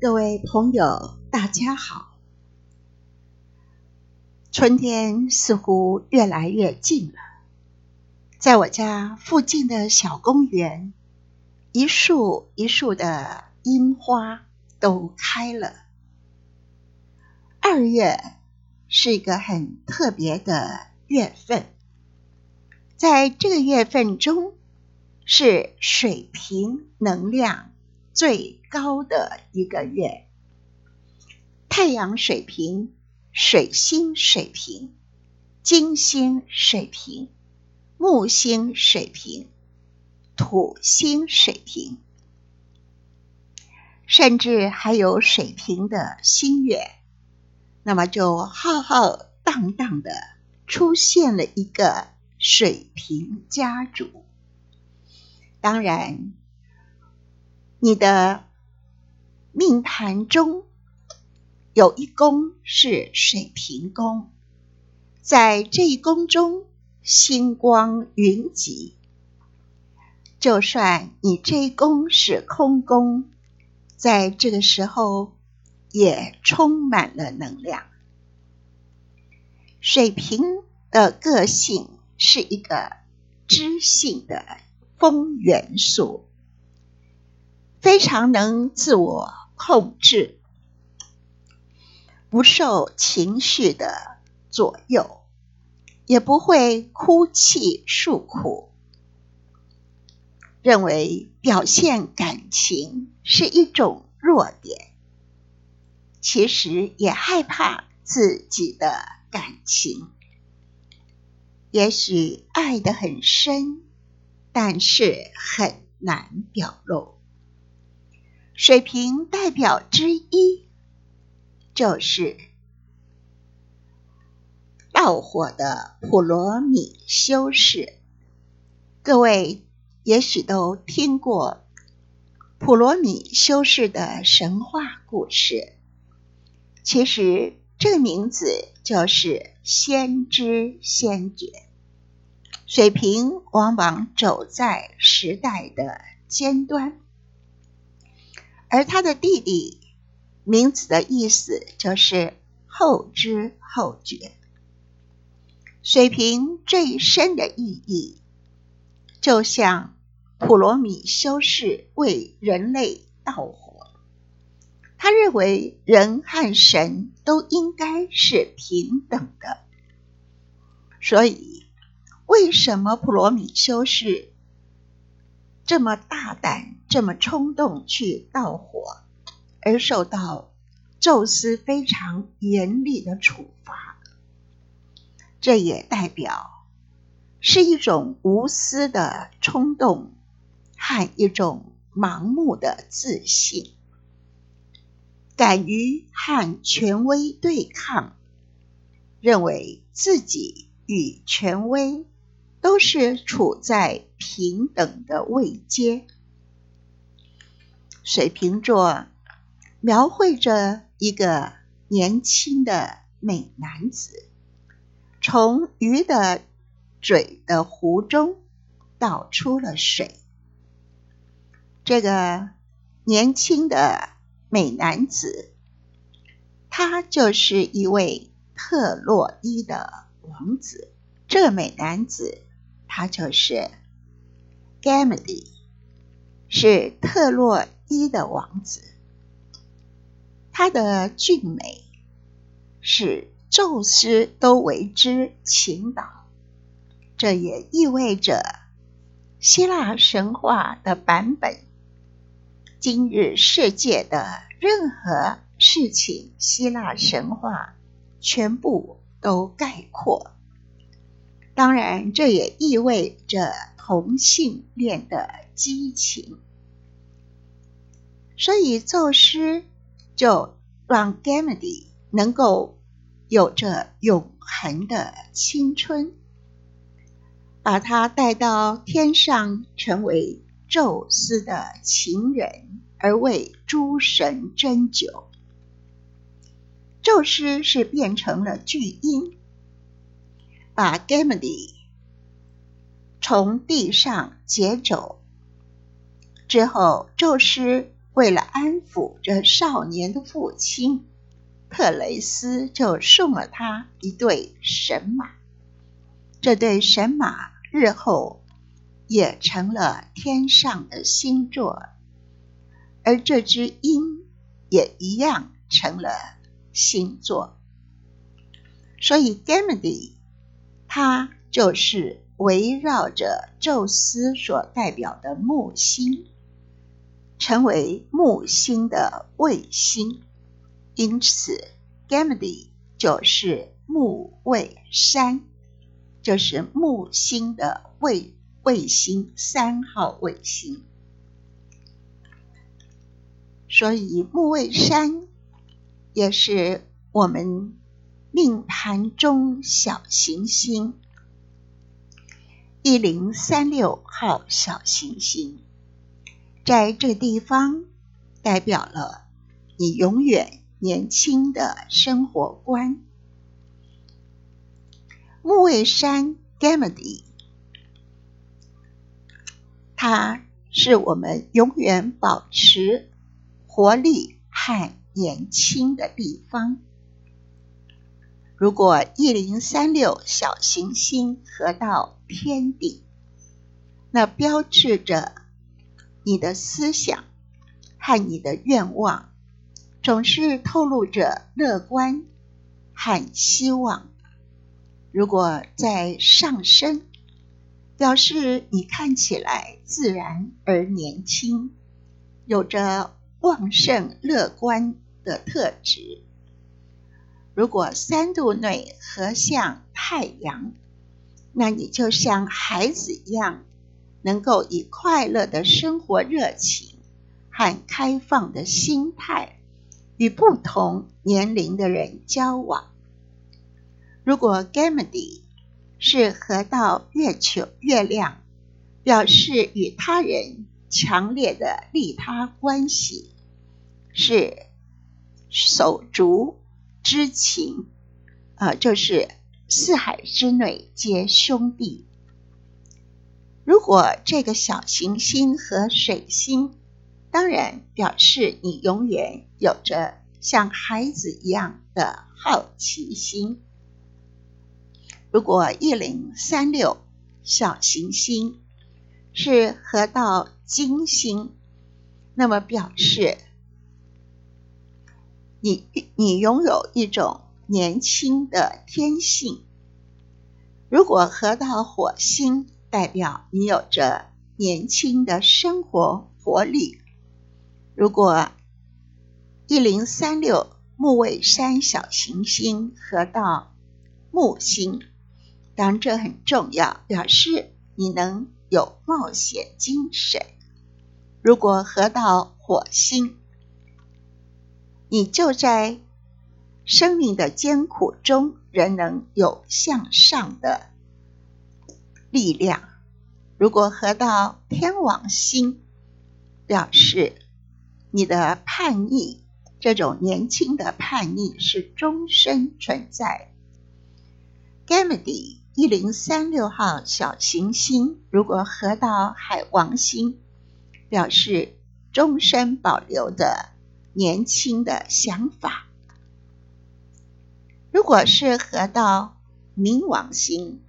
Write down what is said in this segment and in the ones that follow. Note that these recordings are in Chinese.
各位朋友，大家好。春天似乎越来越近了，在我家附近的小公园，一树一树的樱花都开了。二月是一个很特别的月份，在这个月份中，是水平能量最高的一个月，太阳水平。水星水平、金星水平、木星水平、土星水平，甚至还有水平的新月，那么就浩浩荡荡的出现了一个水平家族。当然，你的命盘中。有一宫是水平宫，在这一宫中，星光云集。就算你这一宫是空宫，在这个时候也充满了能量。水瓶的个性是一个知性的风元素，非常能自我控制。不受情绪的左右，也不会哭泣诉苦，认为表现感情是一种弱点，其实也害怕自己的感情。也许爱得很深，但是很难表露。水瓶代表之一。就是盗火的普罗米修士，各位也许都听过普罗米修士的神话故事。其实这个名字就是先知先觉。水瓶往往走在时代的尖端，而他的弟弟。名字的意思就是后知后觉。水瓶最深的意义，就像普罗米修士为人类盗火，他认为人和神都应该是平等的。所以，为什么普罗米修士这么大胆、这么冲动去盗火？而受到宙斯非常严厉的处罚，这也代表是一种无私的冲动和一种盲目的自信，敢于和权威对抗，认为自己与权威都是处在平等的位阶。水瓶座。描绘着一个年轻的美男子，从鱼的嘴的湖中倒出了水。这个年轻的美男子，他就是一位特洛伊的王子。这美男子，他就是 Gamedy，是特洛一的王子。他的俊美，使宙斯都为之倾倒。这也意味着希腊神话的版本，今日世界的任何事情，希腊神话全部都概括。当然，这也意味着同性恋的激情。所以，宙斯。就让 Gamedy 能够有着永恒的青春，把他带到天上，成为宙斯的情人，而为诸神斟酒。宙斯是变成了巨婴，把 Gamedy 从地上劫走之后，宙斯。为了安抚这少年的父亲，特雷斯就送了他一对神马。这对神马日后也成了天上的星座，而这只鹰也一样成了星座。所以 g a m e d y 它就是围绕着宙斯所代表的木星，成为木星的卫星，因此 g a m e d y 就是木卫三，就是木星的卫卫星三号卫星。所以木卫三也是我们。命盘中小行星一零三六号小行星，在这地方代表了你永远年轻的生活观。木卫山 Gamady，它是我们永远保持活力和年轻的地方。如果一零三六小行星合到天顶，那标志着你的思想和你的愿望总是透露着乐观和希望。如果在上升，表示你看起来自然而年轻，有着旺盛乐观的特质。如果三度内合向太阳，那你就像孩子一样，能够以快乐的生活热情和开放的心态与不同年龄的人交往。如果 Gamady 是合到月球月亮，表示与他人强烈的利他关系，是手足。之情，啊，就是四海之内皆兄弟。如果这个小行星和水星，当然表示你永远有着像孩子一样的好奇心。如果一零三六小行星是合到金星，那么表示。你你拥有一种年轻的天性。如果合到火星，代表你有着年轻的生活活力。如果一零三六木卫三小行星合到木星，当然这很重要，表示你能有冒险精神。如果合到火星，你就在生命的艰苦中，仍能有向上的力量。如果合到天王星，表示你的叛逆，这种年轻的叛逆是终身存在。Gamady 一零三六号小行星，如果合到海王星，表示终身保留的。年轻的想法，如果是合到冥王星，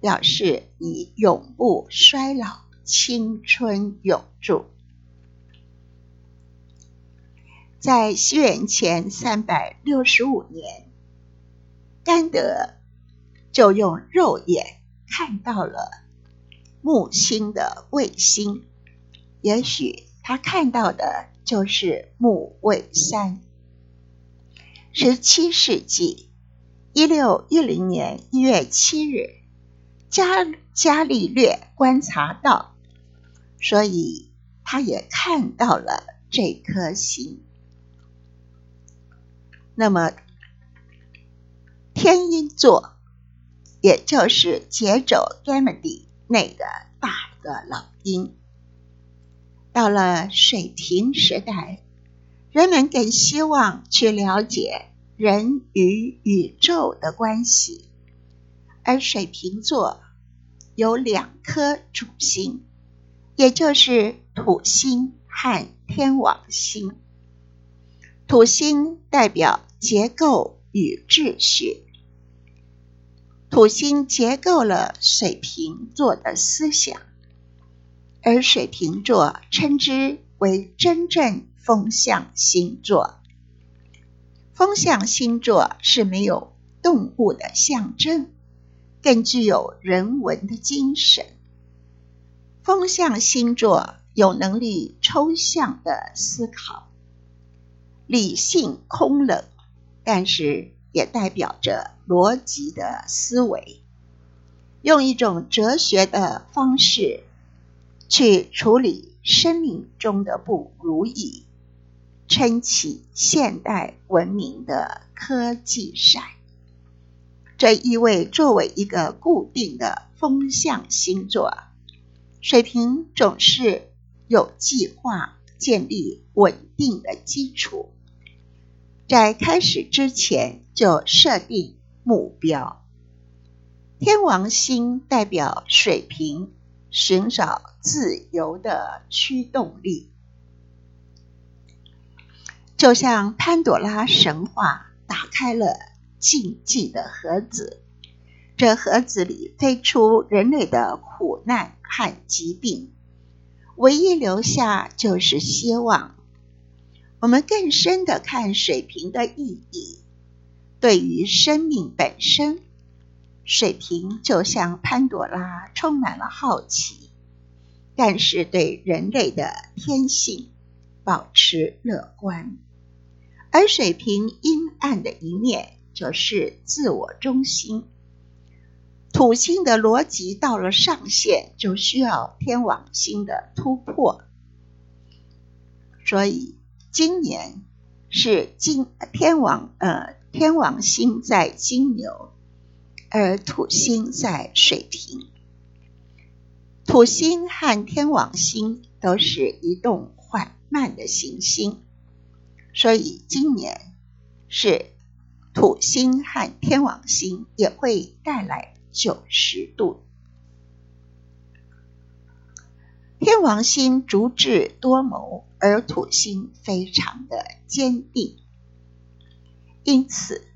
表示你永不衰老，青春永驻。在西元前三百六十五年，甘德就用肉眼看到了木星的卫星，也许他看到的。就是木卫三。十七世纪一六一零年一月七日，伽伽利略观察到，所以他也看到了这颗星。那么，天鹰座，也就是杰肘 Gamady 那个大的老鹰。到了水瓶时代，人们更希望去了解人与宇宙的关系，而水瓶座有两颗主星，也就是土星和天王星。土星代表结构与秩序，土星结构了水瓶座的思想，而水瓶座称之为真正风象星座。风象星座是没有动物的象征。更具有人文的精神。风象星座有能力抽象的思考，理性空冷，但是也代表着逻辑的思维，用一种哲学的方式去处理生命中的不如意，撑起现代文明的科技伞。这意味作为一个固定的风象星座，水瓶总是有计划建立稳定的基础，在开始之前就设定目标。天王星代表水瓶，寻找自由的驱动力，就像潘朵拉神话打开了。禁忌的盒子，这盒子里飞出人类的苦难和疾病，唯一留下就是希望。我们更深的看水瓶的意义，对于生命本身，水瓶就像潘朵拉，充满了好奇，但是对人类的天性保持乐观，而水瓶阴暗的一面。则是自我中心，土星的逻辑到了上限，就需要天王星的突破。所以今年是金天王呃天王星在金牛，而土星在水瓶。土星和天王星都是移动缓慢的行星，所以今年是。土星和天王星也会带来九十度。天王星足智多谋，而土星非常的坚定，因此，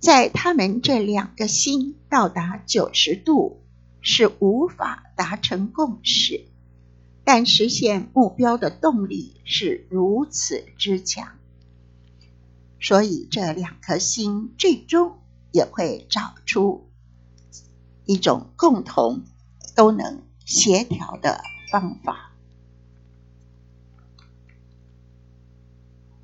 在他们这两个星到达九十度是无法达成共识，但实现目标的动力是如此之强。所以，这两颗心最终也会找出一种共同、都能协调的方法。